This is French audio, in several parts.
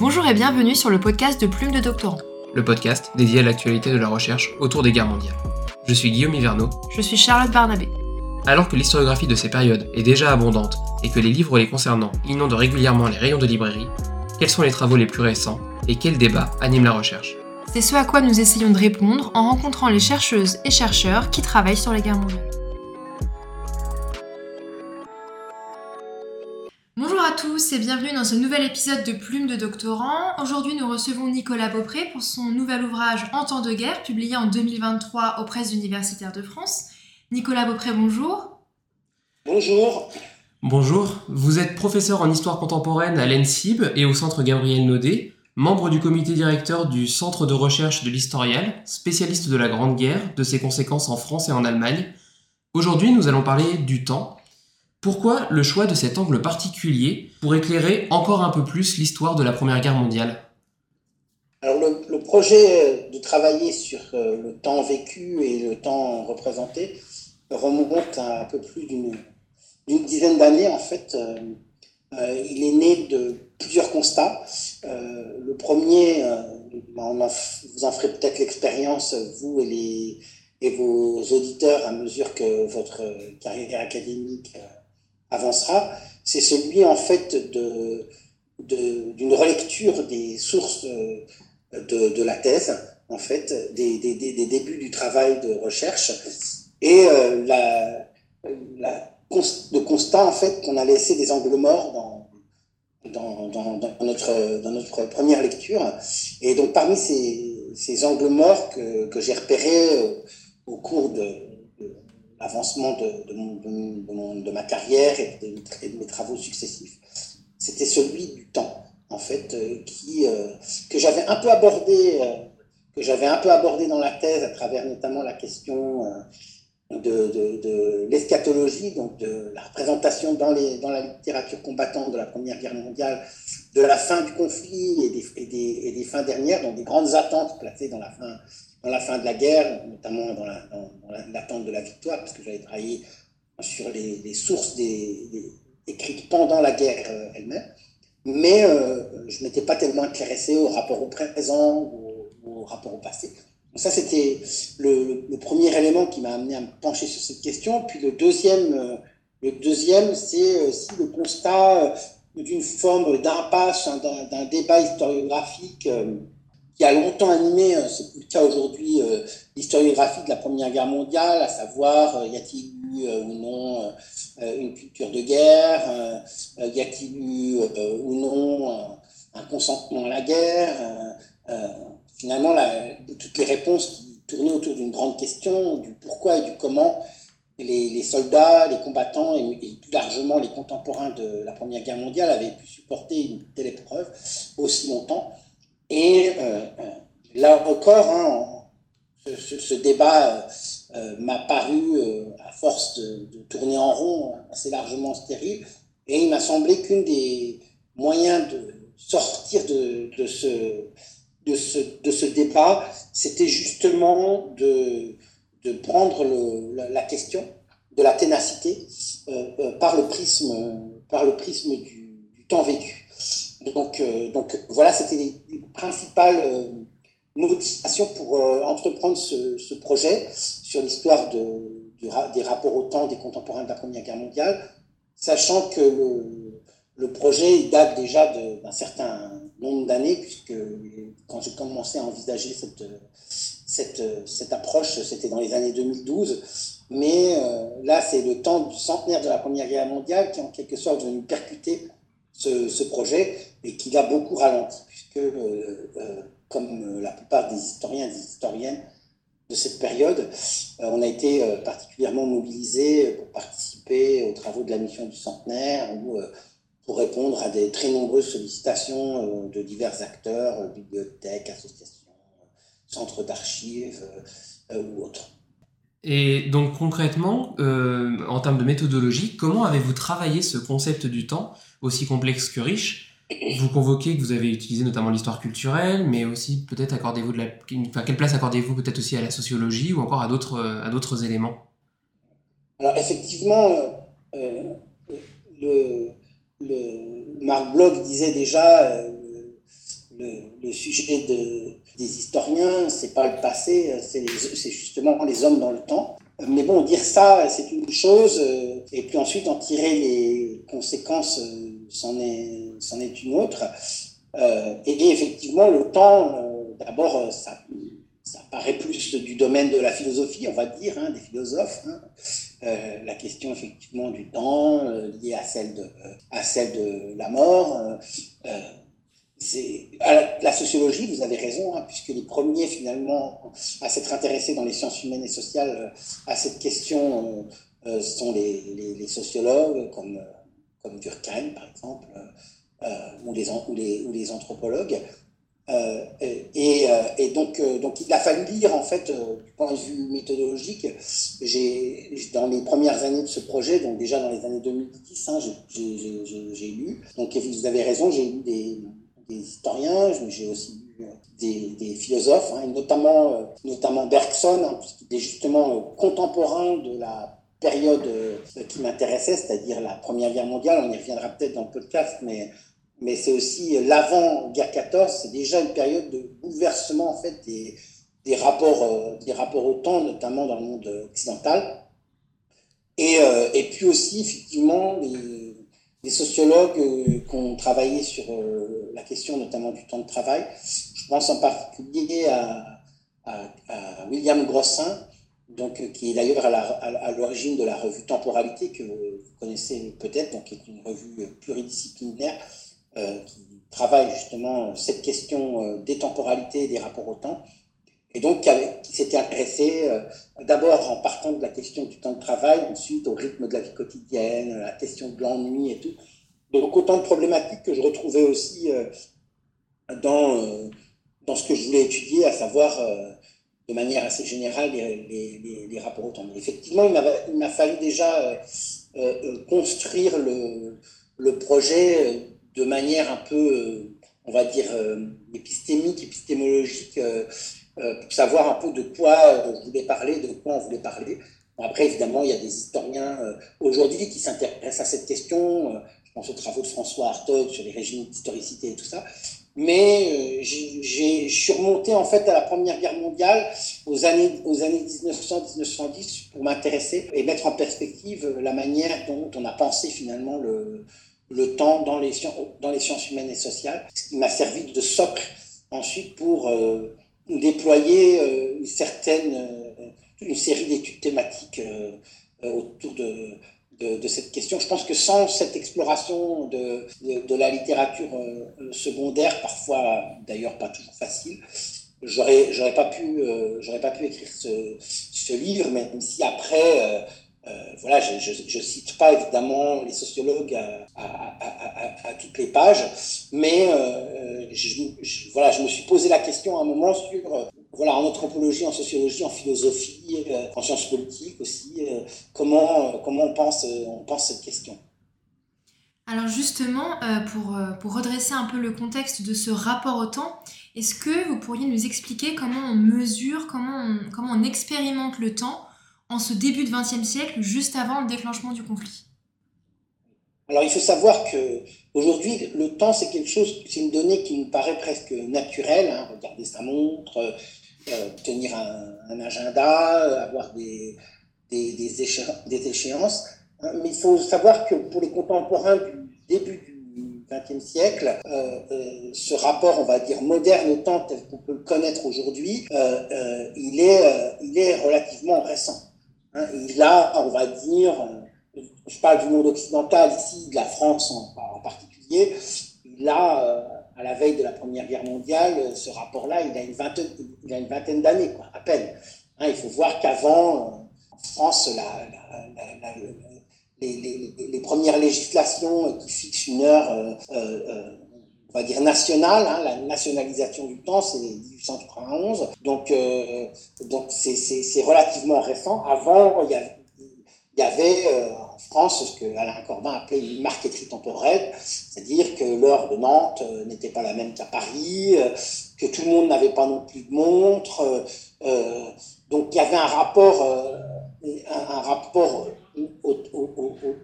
Bonjour et bienvenue sur le podcast de Plume de Doctorant. Le podcast dédié à l'actualité de la recherche autour des guerres mondiales. Je suis Guillaume Hiverneau. Je suis Charlotte Barnabé. Alors que l'historiographie de ces périodes est déjà abondante et que les livres les concernant inondent régulièrement les rayons de librairie, quels sont les travaux les plus récents et quels débats animent la recherche? C'est ce à quoi nous essayons de répondre en rencontrant les chercheuses et chercheurs qui travaillent sur les guerres mondiales. Tous et bienvenue dans ce nouvel épisode de Plume de Doctorant. Aujourd'hui, nous recevons Nicolas Beaupré pour son nouvel ouvrage En temps de guerre, publié en 2023 aux presses universitaires de France. Nicolas Beaupré, bonjour. Bonjour. Bonjour, vous êtes professeur en histoire contemporaine à l'ENSIB et au centre Gabriel Naudet, membre du comité directeur du Centre de recherche de l'Historial, spécialiste de la Grande Guerre, de ses conséquences en France et en Allemagne. Aujourd'hui, nous allons parler du temps. Pourquoi le choix de cet angle particulier pour éclairer encore un peu plus l'histoire de la Première Guerre mondiale? Alors le, projet de travailler sur euh, le temps vécu et le temps représenté remonte à un peu plus d'une dizaine d'années en fait. Euh, euh, il est né de plusieurs constats. le premier, on vous en ferez peut-être l'expérience, vous et, vos auditeurs, à mesure que votre carrière académique avancera, c'est celui en fait d'une relecture des sources de, de, la thèse, en fait, des, des, des, débuts du travail de recherche et euh, la, la, le constat en fait qu'on a laissé des angles morts dans, dans, dans, dans, notre, dans notre première lecture. Et donc parmi ces, ces angles morts que, que j'ai repérés euh, au cours de, l'avancement de, de, de, ma carrière et de, mes travaux successifs. C'était celui du temps, en fait, euh, qui, euh, que j'avais un peu abordé, euh, que j'avais un peu abordé dans la thèse à travers notamment la question de, l'eschatologie, donc de la représentation dans, les, dans la littérature combattante de la Première Guerre mondiale, de la fin du conflit et des, et des, et des fins dernières, donc des grandes attentes placées dans la fin dans la fin de la guerre, notamment dans l'attente de la victoire, parce que j'avais travaillé sur les, sources des, écrites pendant la guerre euh, elle-même. Mais euh, je m'étais pas tellement intéressé au rapport au présent ou au, rapport au passé. Donc ça, c'était le, premier élément qui m'a amené à me pencher sur cette question. Puis le deuxième, euh, le deuxième c'est aussi le constat d'une forme d'impasse, hein, d'un débat historiographique qui a longtemps animé, euh, c'est le cas aujourd'hui, euh, l'historiographie de la Première Guerre mondiale, à savoir euh, y a-t-il eu ou non une culture de guerre, y a-t-il eu ou non un consentement à la guerre. finalement, toutes les réponses qui tournaient autour d'une grande question, du pourquoi et du comment les, soldats, les combattants et, plus largement les contemporains de la Première Guerre mondiale avaient pu supporter une telle épreuve aussi longtemps. Et euh, euh, là encore, hein, ce, débat euh, m'a paru, à force de, tourner en rond, assez largement stérile. Et il m'a semblé qu'une des moyens de sortir de, ce, débat, c'était justement de, prendre la, question de la ténacité par, le prisme, du temps vécu. Donc, euh, donc voilà, c'était les, principales euh, motivations pour euh, entreprendre ce, projet sur l'histoire de, des rapports au temps des contemporains de la Première Guerre mondiale, sachant que le, projet date déjà d'un certain nombre d'années, puisque quand j'ai commencé à envisager cette, approche, c'était dans les années 2012. Mais là, c'est le temps du centenaire de la Première Guerre mondiale qui, en quelque sorte, venu percuter ce, projet et qui l'a beaucoup ralenti, puisque, euh, euh, comme euh, la plupart des historiens et des historiennes de cette période, on a été particulièrement mobilisés pour participer aux travaux de la mission du centenaire ou pour répondre à des très nombreuses sollicitations de divers acteurs, bibliothèques, associations, centres d'archives ou autres. Et donc concrètement, en termes de méthodologie, comment avez-vous travaillé ce concept du temps aussi complexe que riche? Vous convoquez que vous avez utilisé notamment l'histoire culturelle, mais aussi peut-être accordez-vous de la, quelle place accordez-vous peut-être aussi à la sociologie ou encore à d'autres à d'autres éléments? Alors effectivement, euh, le, le, Marc Bloch disait déjà euh, le sujet de, des historiens, c'est pas le passé, c'est justement les hommes dans le temps. Mais bon, dire ça, c'est une chose, et puis ensuite en tirer les conséquences, c'en est, une autre. et, effectivement, le temps, d'abord, ça, paraît plus du domaine de la philosophie, on va dire, hein, des philosophes. Hein. Euh, la question effectivement du temps euh, liée à celle de, euh, la mort. La, sociologie, vous avez raison, hein, puisque les premiers finalement à s'être intéressés dans les sciences humaines et sociales à cette question sont les, sociologues comme, Durkheim par exemple, ou, les, anthropologues. Euh, et, euh, donc, euh, il a fallu lire, en fait, du point de vue méthodologique, dans les premières années de ce projet, donc déjà dans les années 2010, hein, j'ai, lu. Donc, vous avez raison, j'ai lu des, des historiens, j'ai aussi lu des, des philosophes, hein, notamment, notamment Bergson, hein, qui est justement contemporain de la période qui m'intéressait, c'est-à-dire la Première Guerre mondiale. On y reviendra peut-être dans le podcast, mais mais c'est aussi l'avant-guerre 14, c'est déjà une période de bouleversement en fait, des, des rapports, euh, des rapports au temps, notamment dans le monde occidental. Et, euh, et puis aussi, effectivement, les, les sociologues euh, qui ont travaillé sur la question notamment du temps de travail. Je pense en particulier à, William Grossin, donc, qui est d'ailleurs à l'origine de la revue Temporalité, que vous connaissez peut-être, qui est une revue pluridisciplinaire euh, qui travaille justement cette question euh, des temporalités et des rapports au temps. Et donc, qui, s'était intéressé euh, d'abord en partant de la question du temps de travail, ensuite au rythme de la vie quotidienne, la question de l'ennui et tout. Donc, autant de problématiques que je retrouvais aussi dans, dans ce que je voulais étudier, à savoir de manière assez générale les, les, rapports au temps. Effectivement, il m'a fallu déjà construire le, le projet de manière un peu, euh, on va dire, euh, épistémique, épistémologique, euh, pour savoir un peu de quoi je voulais parler, de quoi on voulait parler. après, évidemment, il y a des historiens aujourd'hui qui s'intéressent à cette question. je pense aux travaux de François Hartog sur les régimes d'historicité et tout ça. Mais j'ai surmonté en fait à la Première Guerre mondiale, aux années, aux années 1900-1910, pour m'intéresser et mettre en perspective la manière dont on a pensé finalement le, le temps dans les, dans les sciences humaines et sociales, ce qui m'a servi de socle ensuite pour euh, déployer euh, une certaine, euh, série d'études thématiques autour de, cette question. Je pense que sans cette exploration de, la littérature secondaire, parfois d'ailleurs pas toujours facile, j'aurais pas pu écrire ce, livre, même si après euh, voilà, je ne cite pas évidemment les sociologues à, toutes les pages, mais euh, je, voilà, je me suis posé la question à un moment sur, euh, voilà, en anthropologie, en sociologie, en philosophie, en sciences politiques aussi, comment, comment on, pense, on pense cette question. Alors justement, pour, pour redresser un peu le contexte de ce rapport au temps, est-ce que vous pourriez nous expliquer comment on mesure, comment comment on expérimente le temps en ce début de XXe siècle, juste avant le déclenchement du conflit Alors il faut savoir que aujourd'hui, le temps, c'est quelque chose, c'est une donnée qui nous paraît presque naturelle. Hein. regarder sa montre, euh, tenir un, agenda, avoir des, des, échéances. Hein. Mais il faut savoir que pour les contemporains du début du XXe siècle, euh, euh, ce rapport, on va dire, moderne au temps tel qu'on peut le connaître aujourd'hui, il, est, il est relativement récent. Hein, et là, on va dire, euh, je parle du monde occidental ici, de la France en, particulier, là, euh, à la veille de la Première Guerre mondiale, euh, ce rapport-là, il a une vingtaine, vingtaine d'années, à peine. Hein, il faut voir qu'avant, en France, les, premières législations qui fixent une heure, on va dire nationale, hein, la nationalisation du temps, c'est 1891, donc euh, donc c'est relativement récent. Avant, il y avait, euh, en France ce que Alain Corbin appelait une marqueterie temporelle, c'est-à-dire que l'heure de Nantes euh, n'était pas la même qu'à Paris, que tout le monde n'avait pas non plus de montre, donc il y avait un rapport, un, rapport au,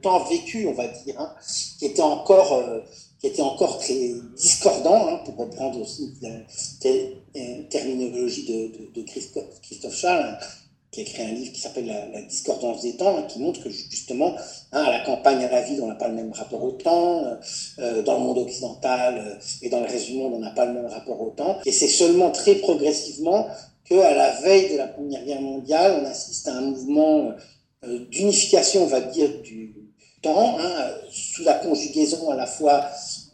temps vécu, on va dire, hein, qui était encore qui était encore très discordant, hein, pour reprendre aussi la terminologie de, de, Christophe, Charles, qui a écrit un livre qui s'appelle la, discordance des temps, hein, qui montre que justement, hein, à la campagne, à la ville, on n'a pas le même rapport au temps, euh, dans le monde occidental euh, et dans le reste du monde, on n'a pas le même rapport au temps. Et c'est seulement très progressivement qu'à la veille de la Première Guerre mondiale, on assiste à un mouvement euh, d'unification, on va dire, du hein, sous la conjugaison à la fois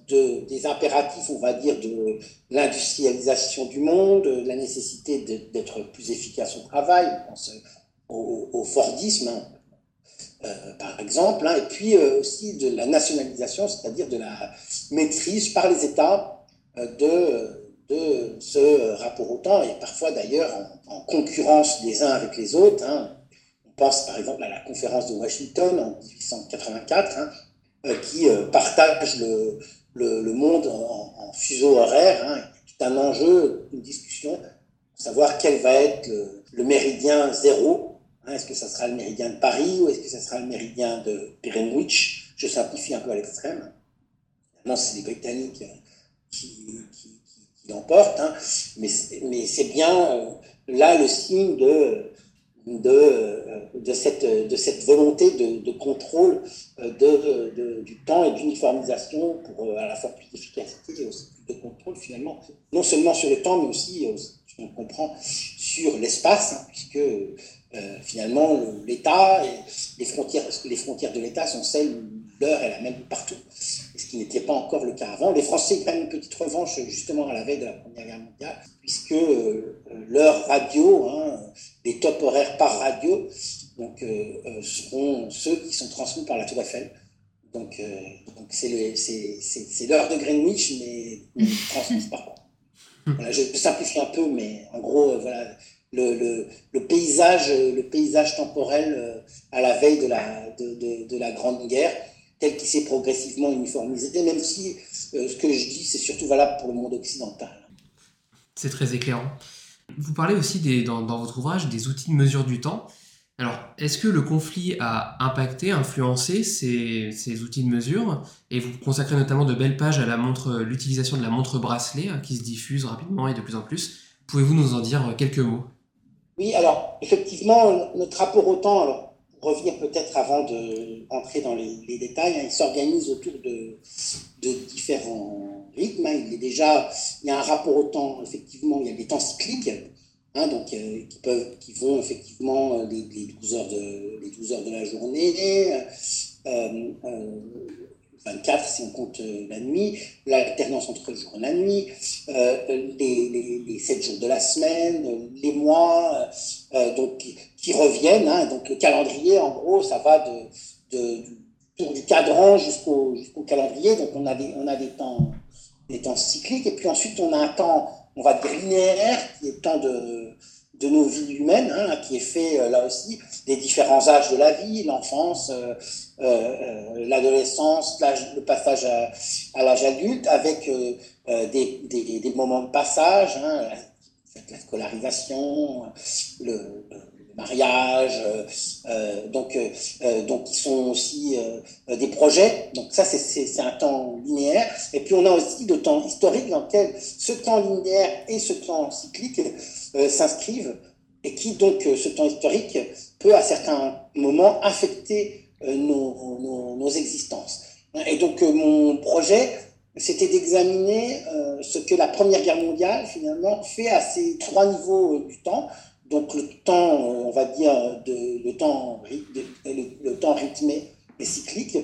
de, des impératifs, on va dire, de l'industrialisation du monde, la nécessité d'être plus efficace au travail, on pense au, Fordisme, hein, euh, par exemple, hein, et puis euh, aussi de la nationalisation, c'est-à-dire de la maîtrise par les États euh, de, de ce rapport au temps, et parfois d'ailleurs en, concurrence des uns avec les autres. On pense par exemple à la conférence de Washington en 1884, qui partage le, le, monde en, fuseau horaire, hein, est un enjeu, une discussion, savoir quel va être le, méridien zéro. Hein, est-ce que ça sera le méridien de Paris ou est-ce que ça sera le méridien de Greenwich? Je simplifie un peu à l'extrême. Non, c'est les Britanniques qui, qui, l'emportent, hein, mais, mais c'est bien euh, là le signe de de, euh, de, cette, volonté de, contrôle euh, du temps et d'uniformisation pour euh, à la fois plus d'efficacité et aussi plus de contrôle finalement, non seulement sur le temps, mais aussi, on comprend, sur l'espace, hein, puisque finalement l'État, les frontières, les frontières de l'État sont celles l'heure est la même partout, ce qui n'était pas encore le cas avant. Les Français prennent une petite revanche justement à la veille de la Première Guerre mondiale, puisque l'heure radio, hein, les top horaires par radio, donc, euh, euh, seront ceux qui sont transmis par la Tour Eiffel. Donc, euh, c'est l'heure de Greenwich, mais transmise par voilà, je simplifie un peu, mais en gros, voilà, le, paysage, le paysage temporel à la veille de la Grande Guerre, tel qu'il s'est progressivement uniformisé, même si ce que je dis, c'est surtout valable pour le monde occidental. C'est très éclairant. Vous parlez aussi des, dans, votre ouvrage des outils de mesure du temps. Alors, est-ce que le conflit a impacté, influencé ces, ces, outils de mesure? Et vous consacrez notamment de belles pages à la montre, l'utilisation de la montre bracelet hein, qui se diffuse rapidement et de plus en plus. Pouvez-vous nous en dire quelques mots? Oui, alors effectivement, notre rapport au temps, alors, revenir peut-être avant d'entrer dans les, détails, hein, il s'organise autour de, de différents rythme. Hein. Il, est déjà, il y a un rapport au temps, effectivement, il y a des temps cycliques, hein, euh, qui, peuvent, vont effectivement euh, les, les, 12 heures de, les 12 heures de la journée, euh, 24 si on compte euh, la nuit, l'alternance entre le jour et la nuit, les, les, les, 7 jours de la semaine, les mois, donc, qui, reviennent. Hein, donc le calendrier, en gros, ça va de, de du cadran jusqu'au calendrier. Donc on a des, on a des temps des temps cycliques, et puis ensuite on a un temps, on va dire linéaire, qui est le temps de, de nos vies humaines, hein, qui est fait euh, là aussi des différents âges de la vie, l'enfance, euh, euh, l'adolescence, le passage à, l'âge adulte, avec des, des, moments de passage, hein, la, scolarisation, le, mariage, euh, euh, donc, euh, donc ils sont aussi des projets. Donc ça, c'est un temps linéaire. Et puis on a aussi le temps historique dans lequel ce temps linéaire et ce temps cyclique s'inscrivent et qui donc ce temps historique peut à certains moments affecter nos, nos, existences. Et donc mon projet, c'était d'examiner ce que la Première Guerre mondiale finalement fait à ces trois niveaux du temps donc le temps, on va dire, de, le, temps, le, temps rythmé cyclique,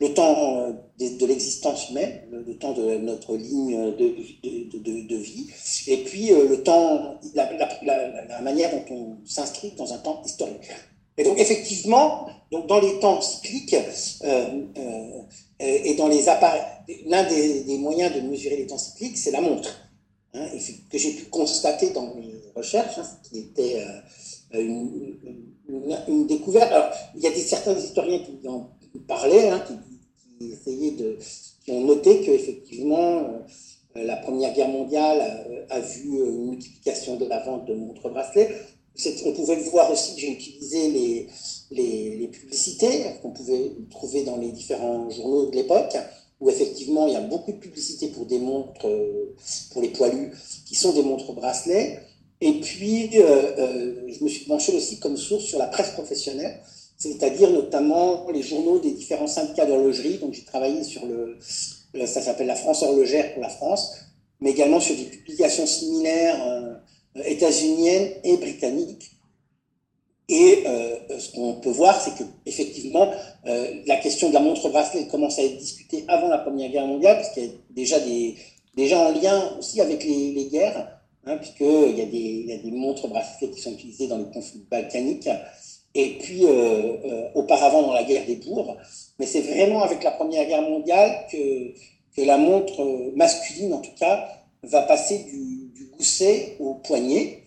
le temps euh, de, l'existence humaine, le, temps de notre ligne de, de vie, et puis euh, le temps, la, manière dont on s'inscrit dans un temps historique. Et donc effectivement, donc dans les temps cycliques euh, et dans les appareils, l'un des, des, moyens de mesurer les temps cycliques, c'est la montre, hein, que j'ai pu constater dans mes recherche, hein, qui était une, découverte. Alors, il y a des, certains historiens qui en parlaient, hein, qui, essayaient de, qui ont noté qu'effectivement, euh, la Première Guerre mondiale a, vu une multiplication de la vente de montres bracelets. On pouvait le voir aussi, j'ai utilisé les, les, les publicités qu'on pouvait trouver dans les différents journaux de l'époque, où effectivement il y a beaucoup de publicité pour des montres, pour les poilus, qui sont des montres bracelets. Et puis, je me suis penché aussi comme source sur la presse professionnelle, c'est-à-dire notamment les journaux des différents syndicats d'horlogerie. Donc, j'ai travaillé sur le, ça s'appelle la France horlogère pour la France, mais également sur des publications similaires états-uniennes et britanniques. Et euh, ce qu'on peut voir, c'est que effectivement, euh, la question de la montre bracelet commence à être discutée avant la Première Guerre mondiale, parce qu'il y a déjà des déjà en lien aussi avec les guerres, hein, puisqu'il y, a des, montres bracelets qui sont utilisées dans les conflits balkaniques, et puis euh, euh auparavant dans la guerre des bourgs. Mais c'est vraiment avec la Première Guerre mondiale que, la montre masculine, en tout cas, va passer du, gousset au poignet.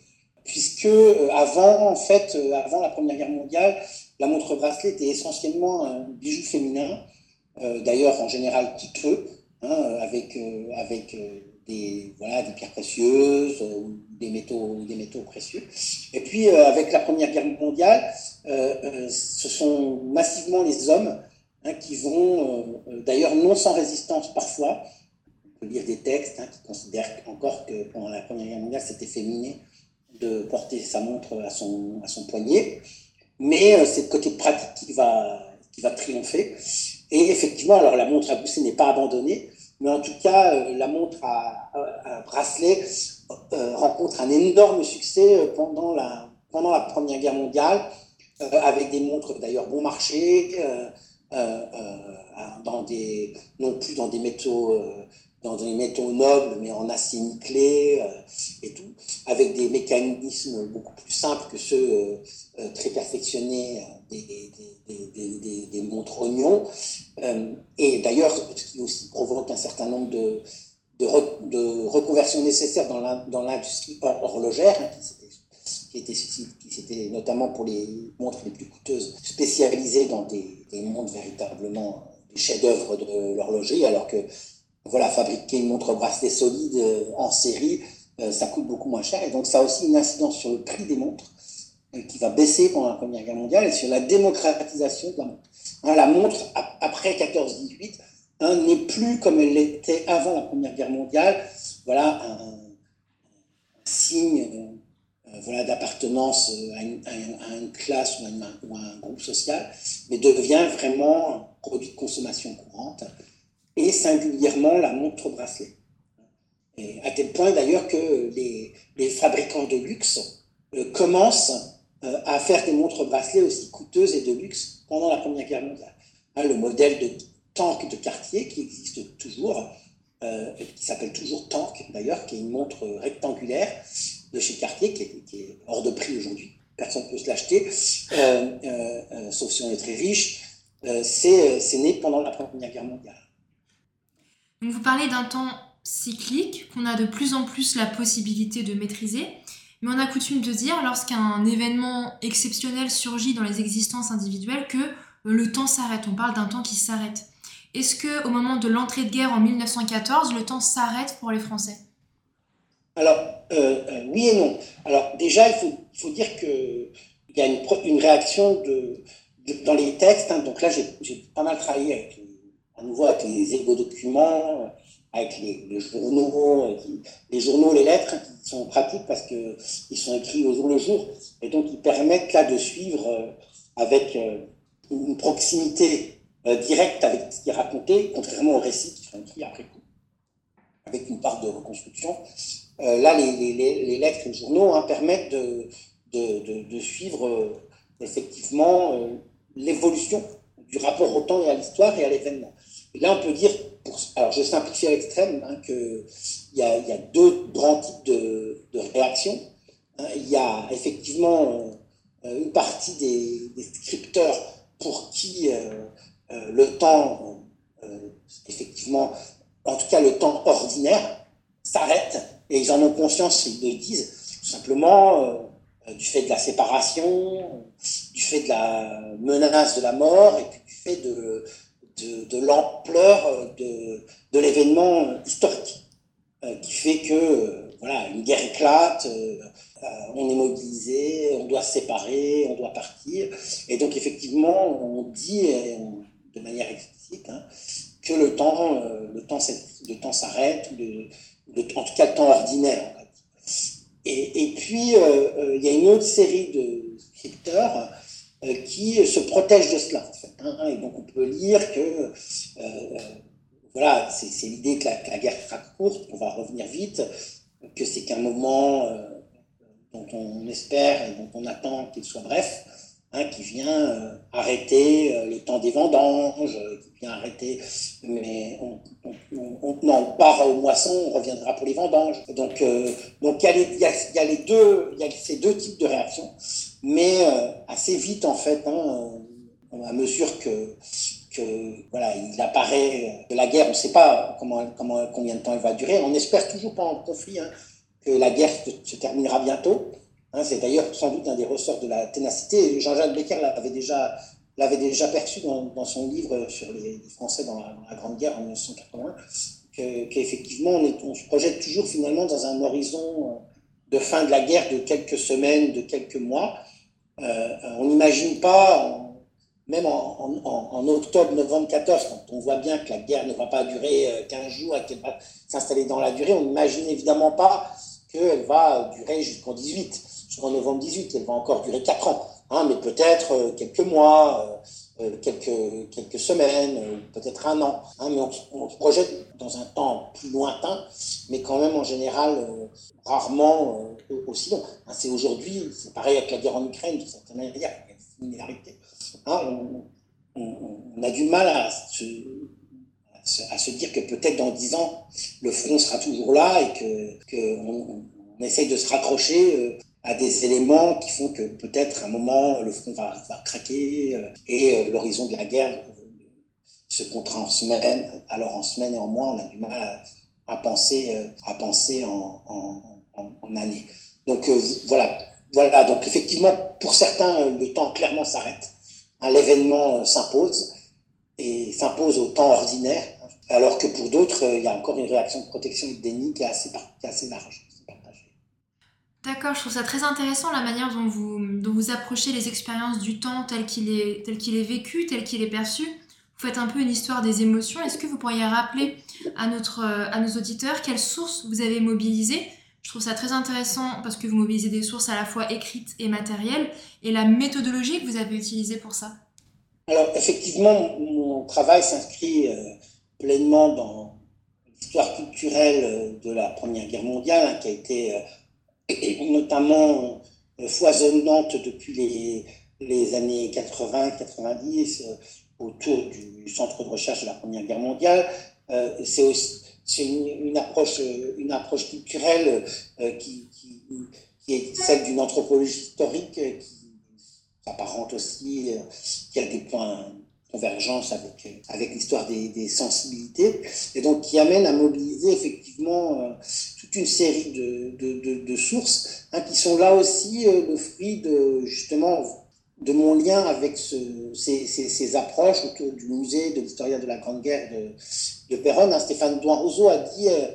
Puisque euh, avant, en fait, euh, avant la Première Guerre mondiale, la montre bracelet était essentiellement un bijou féminin, euh, d'ailleurs en général coûteux, hein, avec, avec des, voilà, des pierres précieuses ou des métaux, des métaux précieux. Et puis, avec la Première Guerre mondiale, ce sont massivement les hommes hein, qui vont, d'ailleurs non sans résistance parfois, on peut lire des textes hein, qui considèrent encore que pendant la Première Guerre mondiale, c'était féminin de porter sa montre à son, à son poignet, mais euh, c'est le côté pratique qui va, qui va triompher. Et effectivement, alors la montre à gousset n'est pas abandonnée, mais en tout cas, euh, la montre à, bracelet euh, rencontre un énorme succès pendant la, pendant la Première Guerre mondiale, avec des montres d'ailleurs bon marché, non plus dans des métaux dans des métaux nobles, mais en acier nickelé euh, et tout, avec des mécanismes beaucoup plus simples que ceux euh, euh, très perfectionnés des, montres oignons. et d'ailleurs, ce qui aussi provoque un certain nombre de, reconversions nécessaires dans l'industrie horlogère, hein, qui était notamment pour les montres les plus coûteuses, spécialisées dans des, des montres véritablement des chefs-d'œuvre de l'horlogerie, alors que voilà, fabriquer une montre bracelet solide euh, en série, euh, ça coûte beaucoup moins cher. Et donc, ça a aussi une incidence sur le prix des montres euh, qui va baisser pendant la Première Guerre mondiale et sur la démocratisation de la montre. Hein, la montre, après 14-18, hein, n'est plus comme elle l'était avant la Première Guerre mondiale. Voilà, un, signe voilà, d'appartenance à, une, classe ou à, un groupe social, mais devient vraiment un produit de consommation courante et singulièrement la montre bracelet. Et à tel point d'ailleurs que les, fabricants de luxe euh, commencent euh, à faire des montres bracelets aussi coûteuses et de luxe pendant la Première Guerre mondiale. Hein, le modèle de tank de quartier qui existe toujours, euh, qui s'appelle toujours tank d'ailleurs, qui est une montre rectangulaire de chez Cartier, qui est hors de prix aujourd'hui. Personne ne peut se l'acheter, sauf si on est très riche. c'est né pendant la Première Guerre mondiale. Vous parlez d'un temps cyclique qu'on a de plus en plus la possibilité de maîtriser, mais on a coutume de dire lorsqu'un événement exceptionnel surgit dans les existences individuelles que le temps s'arrête. On parle d'un temps qui s'arrête. Est-ce que au moment de l'entrée de guerre en 1914, le temps s'arrête pour les Français? Alors euh, euh, oui et non. Alors déjà, il faut, dire qu'il y a une, une réaction de, dans les textes. Hein. donc là, j'ai pas mal travaillé avec à nouveau avec les égo-documents, avec les, journaux, les journaux, les lettres qui sont pratiques parce qu'ils sont écrits au jour le jour et donc ils permettent là de suivre euh, avec euh, une proximité euh, directe avec ce qui est raconté, contrairement aux récits qui sont écrits après coup, avec une part de reconstruction. là, les, lettres et les journaux hein, permettent de, suivre effectivement l'évolution du rapport au temps et à l'histoire et à l'événement. Là, on peut dire, alors je simplifie à l'extrême, hein, qu'il y a, deux grands types de, réactions. Hein. il y a effectivement euh, une partie des, scripteurs pour qui euh, euh, le temps, effectivement, en tout cas le temps ordinaire, s'arrête, et ils en ont conscience, ils le disent, tout simplement du fait de la séparation, du fait de la menace de la mort, et puis du fait de l'ampleur euh, de, de l'événement historique, euh, qui fait que euh, voilà, une guerre éclate, on est mobilisé, on doit se séparer, on doit partir. Et donc effectivement, on dit de manière explicite hein, que le temps, le temps, le temps s'arrête, en tout cas le temps ordinaire. Et, puis, il y a une autre série de scripteurs qui se protègent de cela. En fait, hein. et donc on peut lire que voilà, c'est l'idée que la, guerre sera courte, qu'on va revenir vite, que c'est qu'un moment euh, dont on espère et dont on attend qu'il soit bref, hein, qui vient euh, arrêter euh, le temps des vendanges, qui vient arrêter, mais on, on, part aux moissons, on reviendra pour les vendanges. Donc, il y, a, les y a ces deux types de réactions, mais assez vite en fait, hein, à mesure que voilà, il apparaît la guerre, on ne sait pas combien de temps elle va durer. On espère toujours pas en conflit hein, que la guerre se terminera bientôt. Hein. c'est d'ailleurs sans doute un des ressorts de la ténacité. Jean-Jacques Becker l'avait déjà, l'avait déjà perçu dans, son livre sur les, Français dans la, Grande Guerre en 1980, qu'effectivement on, se projette toujours finalement dans un horizon de fin de la guerre de quelques semaines, de quelques mois. Euh, on n'imagine pas, même en, octobre, novembre 14, quand on voit bien que la guerre ne va pas durer 15 euh, jours et qu'elle va s'installer dans la durée, on n'imagine évidemment pas qu'elle va durer jusqu'en 18, jusqu'en novembre 18, elle va encore durer 4 ans, hein, mais peut-être euh, quelques mois, euh, quelques, quelques semaines, peut-être un an. Hein, mais on, se projette dans un temps plus lointain, mais quand même en général rarement aussi long. Hein, c'est aujourd'hui, c'est pareil avec la guerre en Ukraine, d'une certaine manière, il y a une similarité. Hein, on, a du mal à se, à se, dire que peut-être dans dix ans, le front sera toujours là et qu'on que on, essaye de se raccrocher euh, à des éléments qui font que peut-être à un moment, le front va, craquer euh, et euh, l'horizon de la guerre se comptera en semaine. Alors en semaine et en mois, on a du mal à, penser, en, en, années. Donc voilà, voilà, donc effectivement, pour certains, le temps clairement s'arrête l'événement euh, s'impose et s'impose au temps ordinaire, alors que pour d'autres, euh, il y a encore une réaction de protection et de déni qui est assez, assez large. D'accord, je trouve ça très intéressant la manière dont vous, approchez les expériences du temps tel qu'il est, tel vécu, tel qu'il est perçu. Vous faites un peu une histoire des émotions. Est-ce que vous pourriez rappeler à, à nos auditeurs quelles sources vous avez mobilisées? Je trouve ça très intéressant parce que vous mobilisez des sources à la fois écrites et matérielles et la méthodologie que vous avez utilisée pour ça? Alors effectivement, mon travail s'inscrit euh, pleinement dans l'histoire culturelle euh, de la Première Guerre mondiale, hein, qui a été euh, notamment foisonnante depuis les, années 80-90 autour du centre de recherche de la Première Guerre mondiale. C'est aussi une, approche, une approche culturelle euh, qui, est celle d'une anthropologie historique euh, qui s'apparente aussi, euh, qui a des points convergence avec, avec l'histoire des, sensibilités, et donc qui amène à mobiliser effectivement toute une série de, sources hein, qui sont là aussi le fruit de justement de mon lien avec ce, ces, approches autour du musée de l'historien de la Grande Guerre de, de Péronne. Hein, Stéphane Douin-Rousseau a dit euh,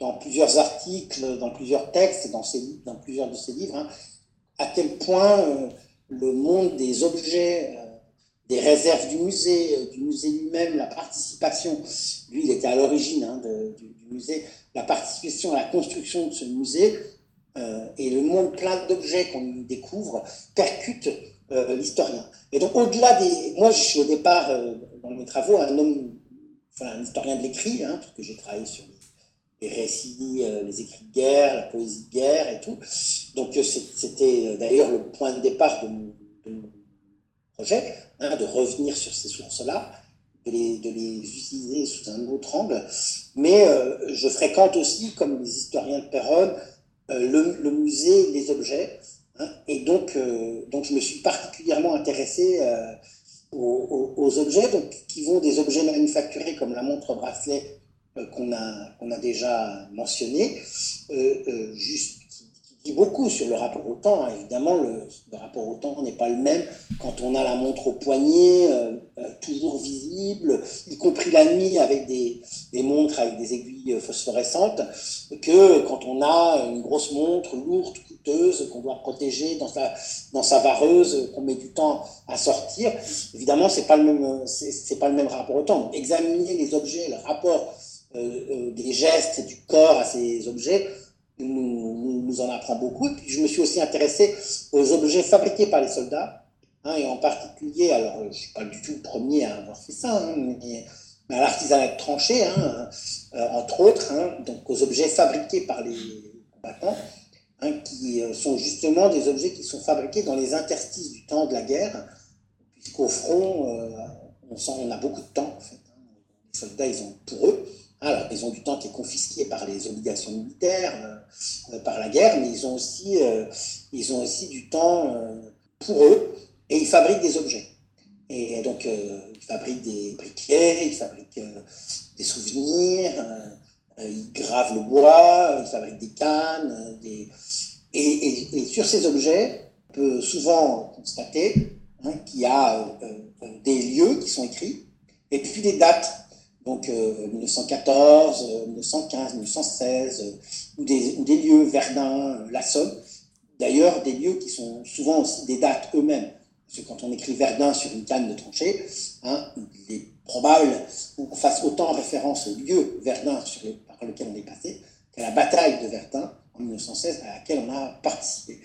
dans plusieurs articles, dans plusieurs textes, dans, plusieurs de ses livres, hein, à quel point euh, le monde des objets, euh, des réserves du musée, du musée lui-même, la participation, lui il était à l'origine hein, du, musée, la participation à la construction de ce musée et le monde plein d'objets qu'on découvre percute l'historien. Et donc au-delà des... Moi je suis au départ, dans mes travaux, un homme un historien de l'écrit, hein, parce que j'ai travaillé sur les, récits, euh, les écrits de guerre, la poésie de guerre et tout. Donc euh, c'était euh, d'ailleurs le point de départ de mon, hein, de revenir sur ces sources-là, de les, utiliser sous un autre angle. Mais je fréquente aussi, comme les historiens de Perronne, le, musée, les objets. Hein, et donc, donc je me suis particulièrement intéressé aux, objets, donc, qui vont des objets manufacturés comme la montre bracelet euh, qu'on a, qu'on a déjà mentionné, euh, euh, juste, dit beaucoup sur le rapport au temps. Évidemment, le, rapport au temps n'est pas le même quand on a la montre au poignet, toujours visible, y compris la nuit avec des, montres avec des aiguilles phosphorescentes, que quand on a une grosse montre lourde, coûteuse, qu'on doit protéger dans sa, vareuse, qu'on met du temps à sortir. Évidemment, même, c'est, pas le même rapport au temps. examiner les objets, le rapport des gestes du corps à ces objets, nous, nous, en apprend beaucoup. Et puis, je me suis aussi intéressé aux objets fabriqués par les soldats, hein, et en particulier, alors je ne suis pas du tout le premier à avoir fait ça, hein, mais, à l'artisanat de tranchées, hein, euh, entre autres, donc aux objets fabriqués par les combattants, qui euh, sont justement des objets qui sont fabriqués dans les interstices du temps de la guerre, puisqu'au front, euh, on, a beaucoup de temps. Les soldats, ils ont pour eux alors, ils ont du temps qui est confisqué par les obligations militaires, euh, euh, par la guerre, mais ils ont aussi, euh, ils ont aussi du temps pour eux et ils fabriquent des objets. Et donc, ils fabriquent des briquets, ils fabriquent des souvenirs, ils gravent le bois, ils fabriquent des cannes. Des... Et, sur ces objets, on peut souvent constater hein, qu'il y a des lieux qui sont écrits et puis des dates donc 1914, 1915, 1916, ou, des, ou des lieux, Verdun, euh, la Somme. D'ailleurs, des lieux qui sont souvent aussi des dates eux-mêmes. Parce que quand on écrit Verdun sur une canne de tranchée, hein, il est probable qu'on fasse autant référence au lieu Verdun sur par lequel on est passé qu'à la bataille de Verdun en 1916 à laquelle on a participé.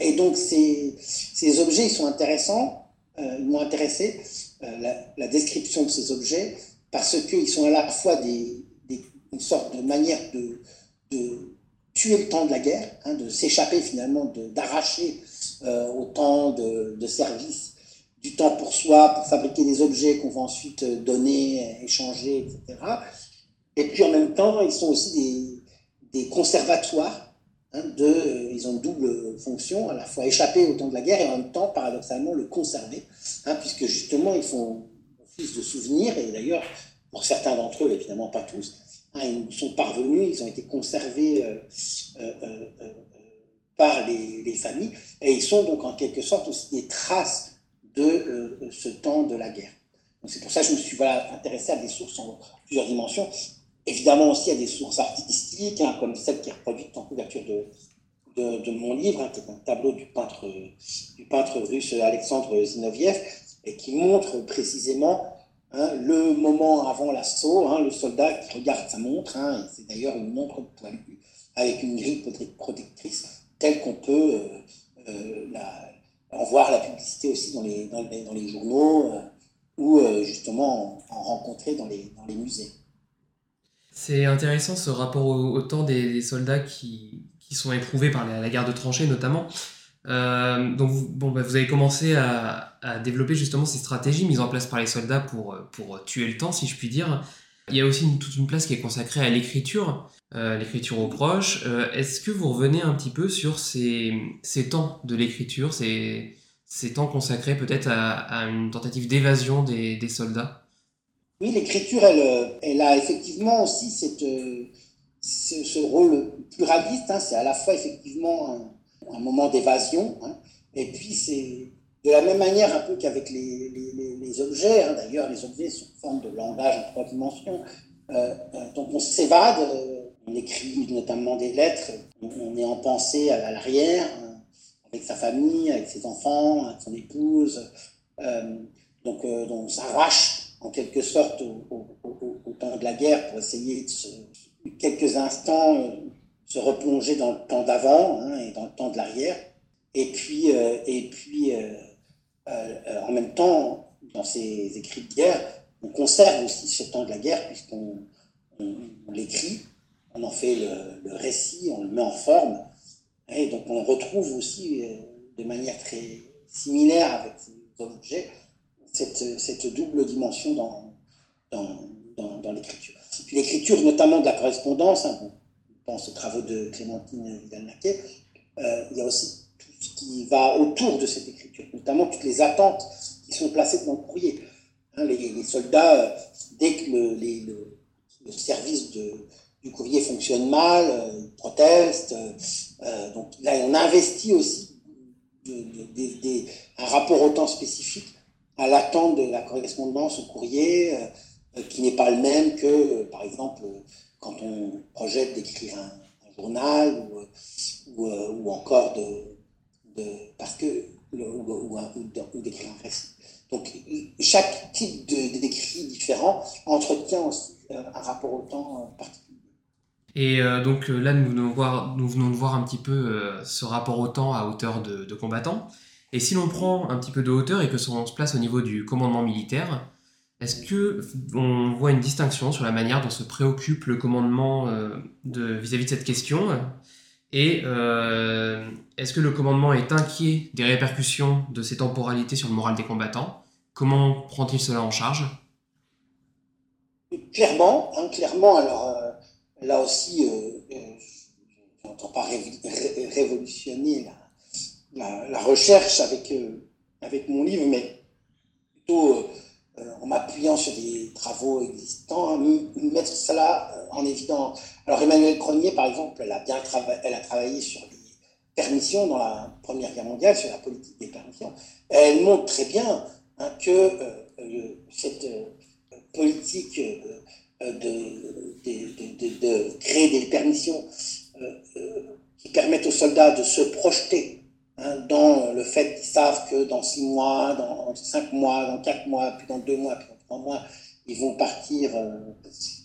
Et donc ces, ces objets, ils sont intéressants, euh, ils m'ont intéressé, euh, la, la, description de ces objets, parce qu'ils sont à la fois des, une sorte de manière de, tuer le temps de la guerre, hein, de s'échapper finalement, d'arracher euh, au temps de, service du temps pour soi, pour fabriquer des objets qu'on va ensuite donner, échanger, etc. Et puis en même temps, ils sont aussi des, conservatoires. Hein, de, ils ont une double fonction, à la fois échapper au temps de la guerre et en même temps, paradoxalement, le conserver, hein, puisque justement, ils font de souvenirs, et d'ailleurs, pour certains d'entre eux, évidemment pas tous, hein, ils sont parvenus, ils ont été conservés euh, euh, euh, par les, les, familles, et ils sont donc en quelque sorte aussi des traces de ce temps de la guerre. C'est pour ça que je me suis intéressé à des sources en plusieurs dimensions. Évidemment aussi à des sources artistiques, hein, comme celle qui est reproduite en couverture de, mon livre, hein, qui est un tableau du peintre russe Alexandre Zinoviev, et qui montre précisément hein, le moment avant l'assaut, hein, le soldat qui regarde sa montre, hein, c'est d'ailleurs une montre avec une grille protectrice telle qu'on peut euh, euh, en voir la publicité aussi dans les, journaux euh, ou justement en, rencontrer dans les, musées. C'est intéressant ce rapport au, temps des, soldats qui, qui, sont éprouvés par la, la guerre de tranchées notamment. Euh, donc bon, bah, vous avez commencé à, développer justement ces stratégies mises en place par les soldats pour, pour tuer le temps, si je puis dire. Il y a aussi une, toute une place qui est consacrée à l'écriture, euh, l'écriture aux proches. Euh, est-ce que vous revenez un petit peu sur ces, ces temps de l'écriture, ces, ces temps consacrés peut-être à, une tentative d'évasion des, des, soldats? Oui, l'écriture, elle, elle, a effectivement aussi cette, ce, rôle pluraliste. Hein. C'est à la fois effectivement moment d'évasion. Hein. Et puis, c'est de la même manière un peu qu'avec les, objets. Hein. D'ailleurs, les objets sont forme de langage en trois dimensions. Euh, euh, donc, on s'évade, euh, on écrit notamment des lettres, on, est en pensée à, l'arrière, hein, avec sa famille, avec ses enfants, avec son épouse. donc, on s'arrache en quelque sorte au, au, temps de la guerre pour essayer de se, quelques instants se replonger dans le temps d'avant hein, et dans le temps de l'arrière. Et puis, euh, et puis euh, euh, en même temps, dans ces écrits de guerre, on conserve aussi ce temps de la guerre puisqu'on on, l'écrit, on en fait le, récit, on le met en forme. Et donc on retrouve aussi de manière très similaire avec ces objets cette, cette double dimension dans, dans, dans, dans l'écriture. L'écriture, notamment de la correspondance, hein, pense aux travaux de Clémentine Vidal-Naquet, euh, il y a aussi tout ce qui va autour de cette écriture, notamment toutes les attentes qui sont placées dans le courrier. Hein, les, soldats, euh, dès que le, service du courrier fonctionne mal, euh, protestent. donc là, on investit aussi un rapport au temps spécifique à l'attente de la correspondance au courrier, qui n'est pas le même que, par exemple, quand on projette d'écrire un, journal ou, ou, encore de, parce que ou, d'écrire un récit. Donc chaque type d'écrit différent entretient aussi un rapport au temps particulier. Et donc là, nous venons, de voir un petit peu ce rapport au temps à hauteur de, de combattants. Et si l'on prend un petit peu de hauteur et que l'on se place au niveau du commandement militaire, est-ce que on voit une distinction sur la manière dont se préoccupe le commandement euh, vis-à-vis de, cette question? Et euh, est-ce que le commandement est inquiet des répercussions de ces temporalités sur le moral des combattants? Comment prend-il cela en charge? Clairement, hein, clairement. Alors euh, là aussi, je n'entends pas révolutionner la, recherche avec avec mon livre, mais plutôt en m'appuyant sur des travaux existants, hein, mettre cela euh, en évidence. Alors Emmanuel Cronier, par exemple, elle a bien elle a travaillé sur les permissions dans la Première Guerre mondiale, sur la politique des permissions. Elle montre très bien que euh, cette politique de, créer des permissions qui permettent aux soldats de se projeter Hein, dans le fait qu'ils savent que dans six mois, dans cinq mois, dans quatre mois, puis dans deux mois, puis dans trois mois, ils vont partir, euh,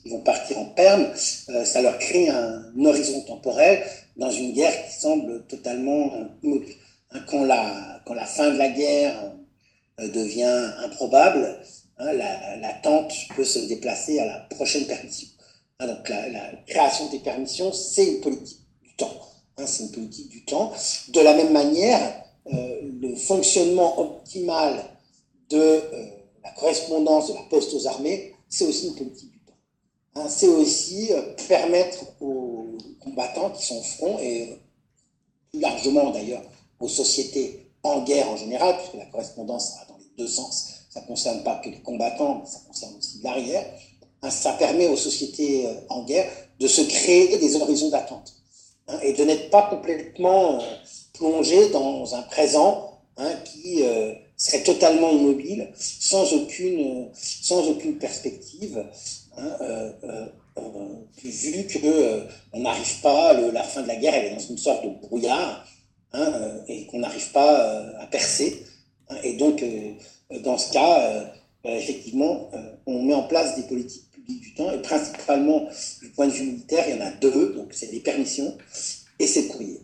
ils vont partir en perme, euh, ça leur crée un, horizon temporel dans une guerre qui semble totalement immobile. Hein, quand, la, la fin de la guerre euh, devient improbable, hein, l'attente peut se déplacer à la prochaine permission. Hein, donc la, la création des permissions, c'est une politique du temps. Hein, c'est une politique du temps. De la même manière, euh, le fonctionnement optimal de euh, la correspondance de la poste aux armées, c'est aussi une politique du temps. Hein, c'est aussi euh, permettre aux combattants qui sont au front, et plus largement d'ailleurs aux sociétés en guerre en général, puisque la correspondance va dans les deux sens, ça ne concerne pas que les combattants, mais ça concerne aussi l'arrière, hein, ça permet aux sociétés en guerre de se créer des horizons d'attente. Hein, et de n'être pas complètement euh, plongé dans un présent hein, qui euh, serait totalement immobile, sans aucune, sans aucune perspective, hein, euh, vu que on n'arrive pas, la fin de la guerre elle est dans une sorte de brouillard, et qu'on n'arrive pas à percer. et donc, dans ce cas, effectivement, on met en place des politiques du temps, et principalement du point de vue militaire, il y en a deux, donc c'est les permissions et c'est le courrier.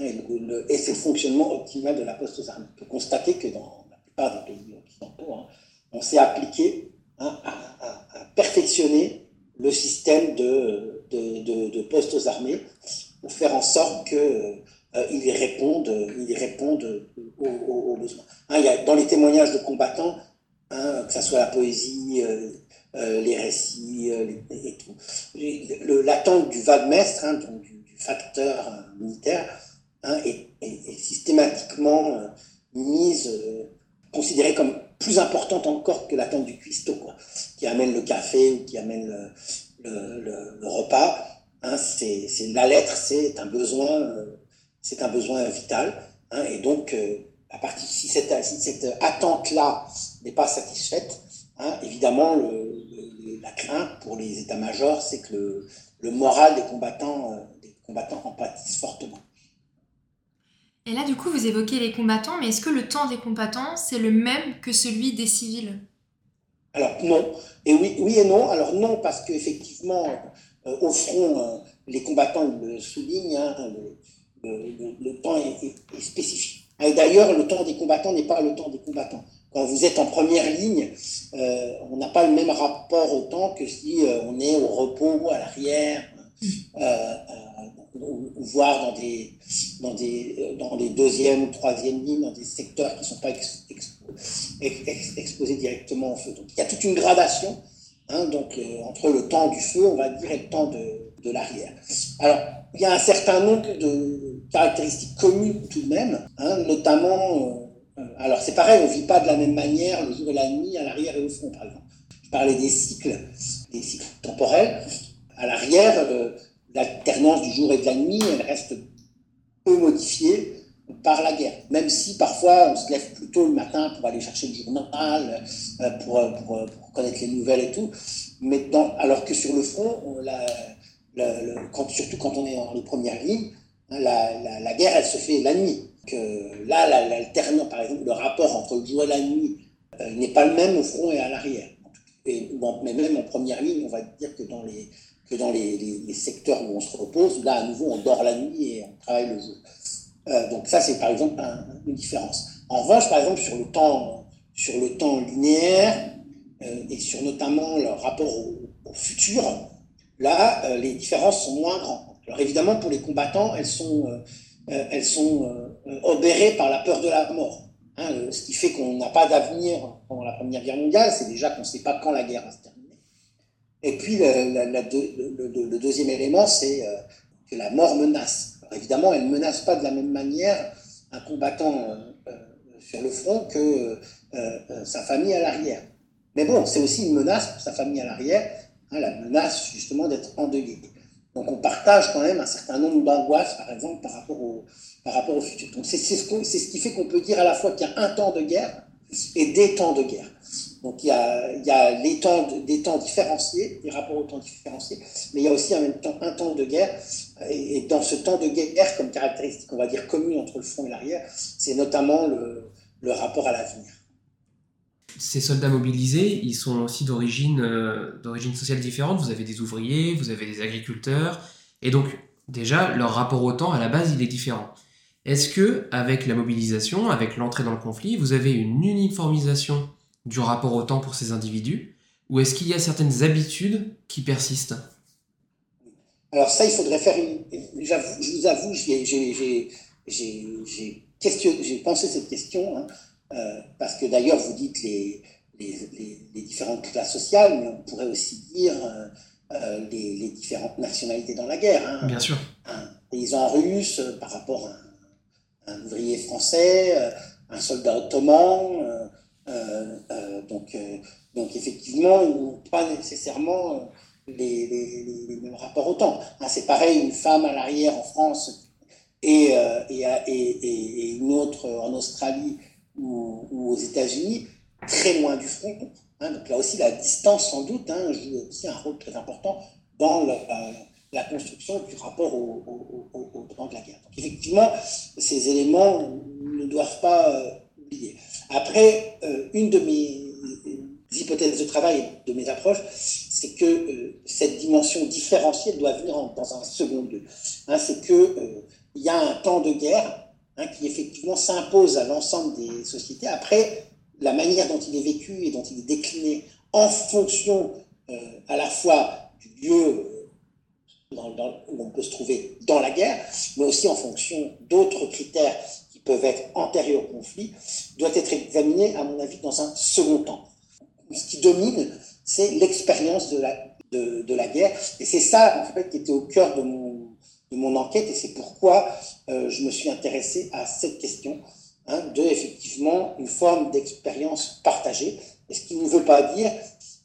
Et, c'est le fonctionnement optimal de la poste aux armées. On peut constater que dans la plupart des pays occidentaux, hein, on s'est appliqué hein, à, perfectionner le système de, de, de, postes aux armées pour faire en sorte qu'ils euh, répondent, répondent aux, besoins. Hein, dans les témoignages de combattants, que ce soit la poésie, euh, les récits euh, et tout. L'attente du vaguemestre, hein, donc du, facteur euh, militaire, hein, est, systématiquement mise, considérée comme plus importante encore que l'attente du cuistot, qui amène le café ou qui amène le, repas. Hein, c'est la lettre, c'est un besoin, vital. Et donc, à partir si cette, attente-là n'est pas satisfaite, évidemment, le, la crainte pour les états-majors, c'est que le, moral des combattants, euh, des combattants en pâtisse fortement. Et là, du coup, vous évoquez les combattants, mais est-ce que le temps des combattants, c'est le même que celui des civils? Alors non. Et oui, oui et non. Alors non, parce qu'effectivement, euh, au front, euh, les combattants le soulignent, hein, le, temps est, est spécifique. Et d'ailleurs, le temps des combattants n'est pas le temps des combattants quand vous êtes en première ligne, euh, on n'a pas le même rapport au temps que si euh, on est au repos, à l'arrière, euh, voire dans des, dans, des, dans les deuxième ou troisième lignes, dans des secteurs qui ne sont pas exposés directement au feu. Donc il y a toute une gradation hein, donc, entre le temps du feu, on va dire, et le temps de, de l'arrière. Alors, il y a un certain nombre de caractéristiques communes tout de même, hein, notamment euh, alors c'est pareil, on ne vit pas de la même manière le jour et la nuit à l'arrière et au fond, par exemple. Je parlais des cycles, des cycles temporels. À l'arrière, euh, l'alternance du jour et de la nuit, elle reste peu modifiée par la guerre. Même si parfois on se lève plus tôt le matin pour aller chercher le journal, euh, pour, connaître les nouvelles et tout. Mais alors que sur le front, la, quand, surtout quand on est dans les premières lignes, hein, la, la, guerre, elle se fait la nuit. Que là, l'alternance, par exemple, le rapport entre le jour et la nuit euh, n'est pas le même au front et à l'arrière. Mais même en première ligne, on va dire que dans les, que dans les, secteurs où on se repose, là, à nouveau, on dort la nuit et on travaille le jour. Euh, donc ça, c'est par exemple une différence. En revanche, par exemple, sur le temps, sur le temps linéaire euh, et sur notamment le rapport au, futur, là, les différences sont moins grandes. Alors évidemment, pour les combattants, elles sont, elles sont obérées par la peur de la mort. Hein, ce qui fait qu'on n'a pas d'avenir pendant la Première Guerre mondiale, c'est déjà qu'on ne sait pas quand la guerre va se terminer. Et puis le, deuxième élément, c'est que la mort menace. Évidemment, elle ne menace pas de la même manière un combattant sur le front que euh, euh, sa famille à l'arrière. Mais bon, c'est aussi une menace pour sa famille à l'arrière, hein, la menace justement d'être endeuillé. Donc on partage quand même un certain nombre d'angoisses, par exemple, par rapport au, futur. Donc c'est ce, qui fait qu'on peut dire à la fois qu'il y a un temps de guerre et des temps de guerre. Donc il y a, il y a les temps des temps différenciés, des rapports au temps différenciés, mais il y a aussi en même temps un temps de guerre. Et, dans ce temps de guerre, comme caractéristique, on va dire, commune entre le front et l'arrière, c'est notamment le rapport à l'avenir. Ces soldats mobilisés, ils sont aussi d'origine euh, d'origine sociale différente. Vous avez des ouvriers, vous avez des agriculteurs, et donc déjà leur rapport au temps à la base il est différent. Est-ce que avec la mobilisation, avec l'entrée dans le conflit, vous avez une uniformisation du rapport au temps pour ces individus, ou est-ce qu'il y a certaines habitudes qui persistent? Alors ça, il faudrait faire une. Je vous avoue, j'ai j'ai pensé cette question, hein, parce que d'ailleurs, vous dites les, les, les, différentes classes sociales, mais on pourrait aussi dire euh, euh, les, différentes nationalités dans la guerre. Hein. Bien sûr. Un paysan russe par rapport à un, ouvrier français, un soldat ottoman. donc, donc, effectivement, ils n'ont pas nécessairement les, les, mêmes rapports au temps. Hein, c'est pareil, une femme à l'arrière en France euh, et, et, une autre en Australie ou, aux États-Unis, très loin du front. Hein. donc là aussi, la distance, sans doute, hein, joue aussi un rôle très important dans la, construction du rapport au, au, temps de la guerre. Effectivement, ces éléments ne doivent pas euh, oublier. Après, euh, une de mes hypothèses de travail de mes approches, c'est que cette dimension différentielle doit venir dans un second lieu. Hein, c'est que il y a un temps de guerre hein, qui effectivement s'impose à l'ensemble des sociétés. Après, la manière dont il est vécu et dont il est décliné en fonction euh, à la fois du lieu euh, où on peut se trouver dans la guerre, mais aussi en fonction d'autres critères qui peuvent être antérieurs au conflit, doit être examiné, à mon avis, dans un second temps. Ce qui domine, c'est l'expérience de la, de, la guerre. Et c'est ça, en fait, qui était au cœur de mon de mon enquête et c'est pourquoi euh, je me suis intéressé à cette question hein, de effectivement une forme d'expérience partagée, et ce qui ne veut pas dire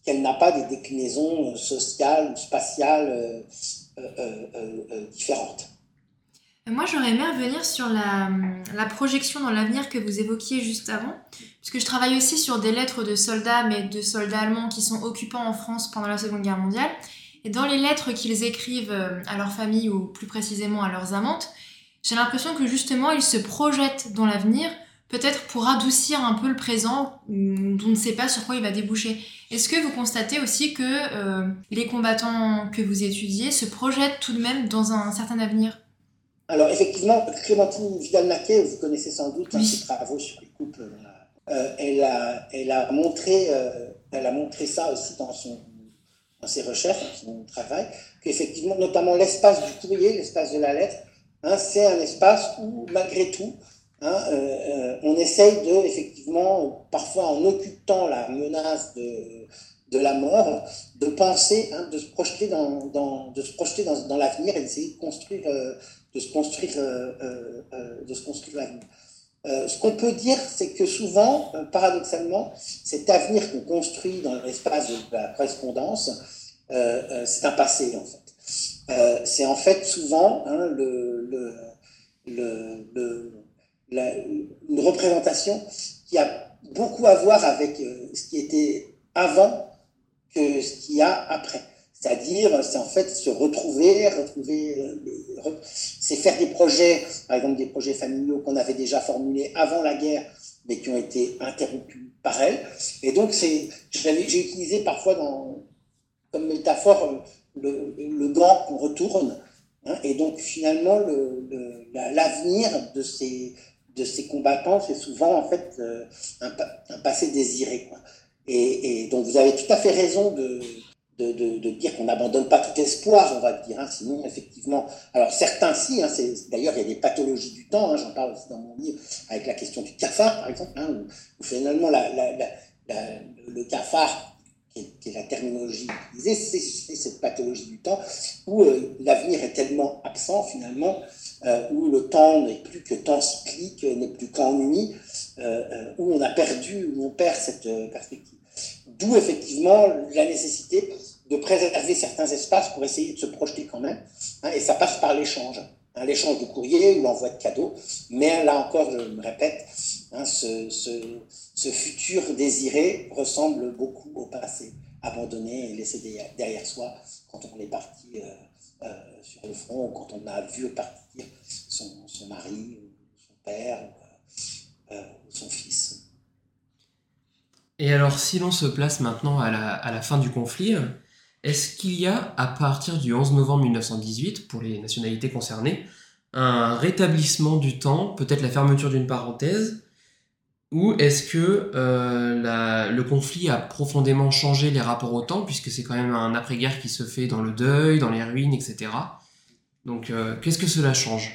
qu'elle n'a pas des déclinaisons euh, sociales ou spatiales euh, différentes. Moi, j'aurais aimé revenir sur la, la projection dans l'avenir que vous évoquiez juste avant, puisque je travaille aussi sur des lettres de soldats, mais de soldats allemands qui sont occupants en France pendant la Seconde Guerre mondiale. Et dans les lettres qu'ils écrivent euh, à leur famille ou plus précisément à leurs amantes, j'ai l'impression que justement ils se projettent dans l'avenir, peut-être pour adoucir un peu le présent, dont on ne sait pas sur quoi il va déboucher. Est-ce que vous constatez aussi que euh, les combattants que vous étudiez se projettent tout de même dans un certain avenir? Alors effectivement, Clémentine Vidal-Naquet, vous connaissez sans doute hein, ses travaux sur les couples, euh, elle, a, elle, a montré, elle a montré ça aussi dans son dans ses recherches, dans son travail, qu'effectivement, notamment l'espace du courrier, l'espace de la lettre, hein, c'est un espace où, malgré tout, hein, euh, euh, on essaye de, effectivement, parfois en occultant la menace de, la mort, de penser, hein, de se projeter dans l'avenir et d'essayer de construire, euh, de se construire, de se construire l'avenir. Euh, ce qu'on peut dire, c'est que souvent, euh, paradoxalement, cet avenir qu'on construit dans l'espace de la correspondance, euh, c'est un passé, en fait. c'est en fait souvent hein, une représentation qui a beaucoup à voir avec ce qui était avant que ce qu'il y a après. C'est-à-dire, c'est en fait se retrouver, retrouver, c'est faire des projets, par exemple des projets familiaux qu'on avait déjà formulés avant la guerre, mais qui ont été interrompus par elle. Et donc, j'ai utilisé parfois comme métaphore le, le gant qu'on retourne. Hein, et donc, finalement, l'avenir de ces, de ces combattants, c'est souvent en fait euh, un, passé désiré. Et, donc, vous avez tout à fait raison de, de, dire qu'on n'abandonne pas tout espoir, on va dire. Hein, sinon, effectivement, alors certains si, hein, d'ailleurs, il y a des pathologies du temps, hein, j'en parle aussi dans mon livre, avec la question du cafard, par exemple, où, finalement le cafard, qui est, la terminologie utilisée, c'est cette pathologie du temps, où euh, l'avenir est tellement absent, finalement, euh, où le temps n'est plus que temps cyclique, n'est plus qu'ennui, euh, euh, où on a perdu, où on perd cette perspective. D'où effectivement la nécessité de préserver certains espaces pour essayer de se projeter quand même. Hein, et ça passe par l'échange. Hein, l'échange de courrier ou l'envoi de cadeaux. Mais là encore, je me répète, hein, ce, ce, futur désiré ressemble beaucoup au passé abandonné et laissé derrière soi quand on est parti euh, euh, sur le front ou quand on a vu partir son, son mari ou son père ou euh, son fils. Et alors, si l'on se place maintenant à la, à la fin du conflit, est-ce qu'il y a, à partir du 11 novembre 1918, pour les nationalités concernées, un rétablissement du temps, peut-être la fermeture d'une parenthèse, ou est-ce que euh, le conflit a profondément changé les rapports au temps, puisque c'est quand même un après-guerre qui se fait dans le deuil, dans les ruines, etc. Donc, euh, qu'est-ce que cela change?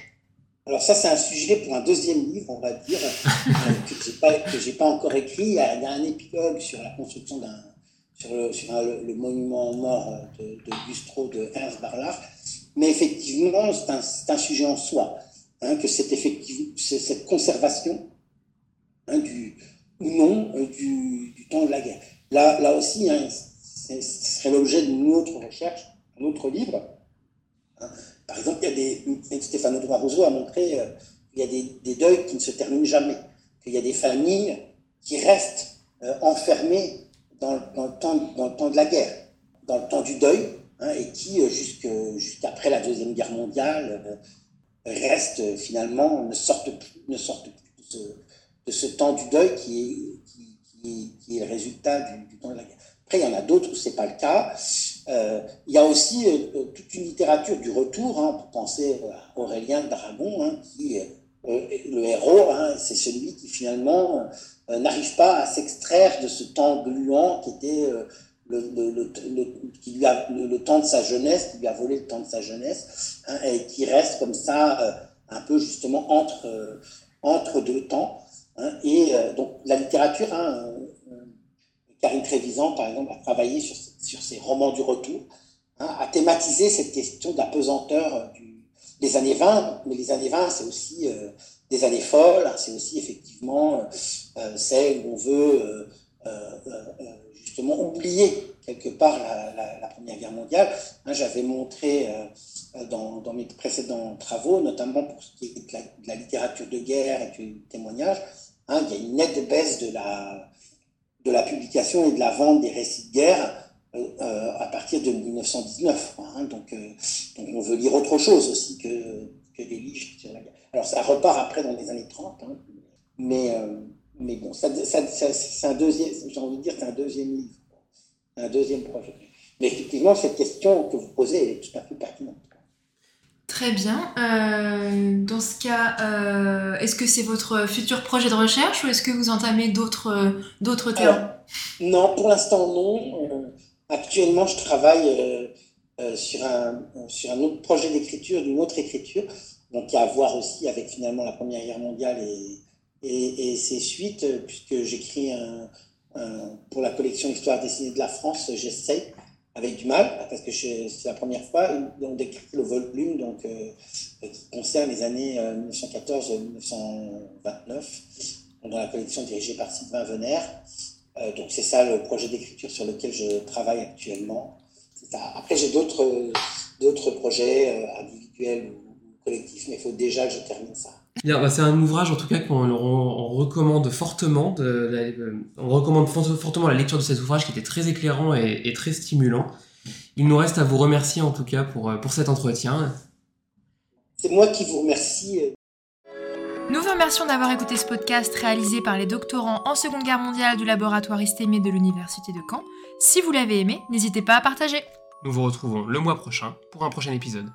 Alors ça, c'est un sujet pour un deuxième livre, on va dire, euh, que je n'ai pas, encore écrit. Il y, a, un épilogue sur la construction d'un sur le, le, monument mort de, de Gustro de Ernst Barlach. Mais effectivement, c'est un, sujet en soi, hein, que cette, cette conservation hein, du, ou non euh, du, temps de la guerre. Là, là aussi, hein, ce serait l'objet d'une autre recherche, un autre livre. Par exemple, il y a des, Stéphane Audouin Rousseau a montré euh, qu'il y a des, deuils qui ne se terminent jamais, qu'il y a des familles qui restent euh, enfermées dans, le temps, dans le temps de la guerre, dans le temps du deuil, hein, et qui, jusqu'après la Deuxième Guerre mondiale, restent finalement, ne sortent plus, ne sortent plus de, ce, temps du deuil qui est, qui, est le résultat du, temps de la guerre. Après, il y en a d'autres où ce n'est pas le cas. Euh, il y a aussi euh, toute une littérature du retour. Hein, peut penser à Aurélien Dragon, hein, qui euh, le héros, hein, c'est celui qui finalement euh, n'arrive pas à s'extraire de ce temps gluant qui était euh, le, qui lui a, le, temps de sa jeunesse, qui lui a volé le temps de sa jeunesse, hein, et qui reste comme ça un peu justement entre, entre deux temps. Hein, et donc la littérature, Karine Trévisan par exemple, a travaillé sur, sur ces romans du retour, a thématisé cette question de la pesanteur du, des années 20, mais les années 20, c'est aussi euh, des années folles, hein, c'est aussi effectivement euh, celles où on veut euh, justement oublier quelque part la, Première Guerre mondiale. Hein, J'avais montré dans, mes précédents travaux, notamment pour ce qui est de la, littérature de guerre et du témoignage, hein, il y a une nette baisse de la, publication et de la vente des récits de guerre euh, à partir de 1919. Hein, donc, euh, donc, on veut lire autre chose aussi que, que des livres sur la guerre. Alors ça repart après dans les années 30, hein, mais, euh, mais bon, ça, ça, ça c'est un deuxième, j'ai envie de dire, c'est un deuxième livre, un deuxième projet. Mais effectivement, cette question que vous posez est tout à fait pertinente. Très bien. Euh, dans ce cas, euh, est-ce que c'est votre futur projet de recherche ou est-ce que vous entamez d'autres d'autres terrains? Non, pour l'instant non. Actuellement, je travaille euh, euh, sur, un, sur un autre projet d'écriture, d'une autre écriture, donc qui a à voir aussi avec finalement la Première Guerre mondiale et, ses suites, puisque j'écris un, pour la collection Histoire dessinée de la France, j'essaie, avec du mal, parce que c'est la première fois, on décrit le volume donc, euh, qui concerne les années 1914-1929, dans la collection dirigée par Sylvain Venner. Euh, donc c'est ça le projet d'écriture sur lequel je travaille actuellement. Après j'ai d'autres d'autres projets euh, individuels ou collectifs, mais il faut déjà que je termine ça. Bah c'est un ouvrage en tout cas qu'on on recommande fortement. De, on recommande fortement la lecture de cet ouvrage qui était très éclairant et, et très stimulant. Il nous reste à vous remercier en tout cas pour, euh, pour cet entretien. C'est moi qui vous remercie. Nous vous remercions d'avoir écouté ce podcast réalisé par les doctorants en Seconde Guerre mondiale du laboratoire Istémé de l'Université de Caen. Si vous l'avez aimé, n'hésitez pas à partager. Nous vous retrouvons le mois prochain pour un prochain épisode.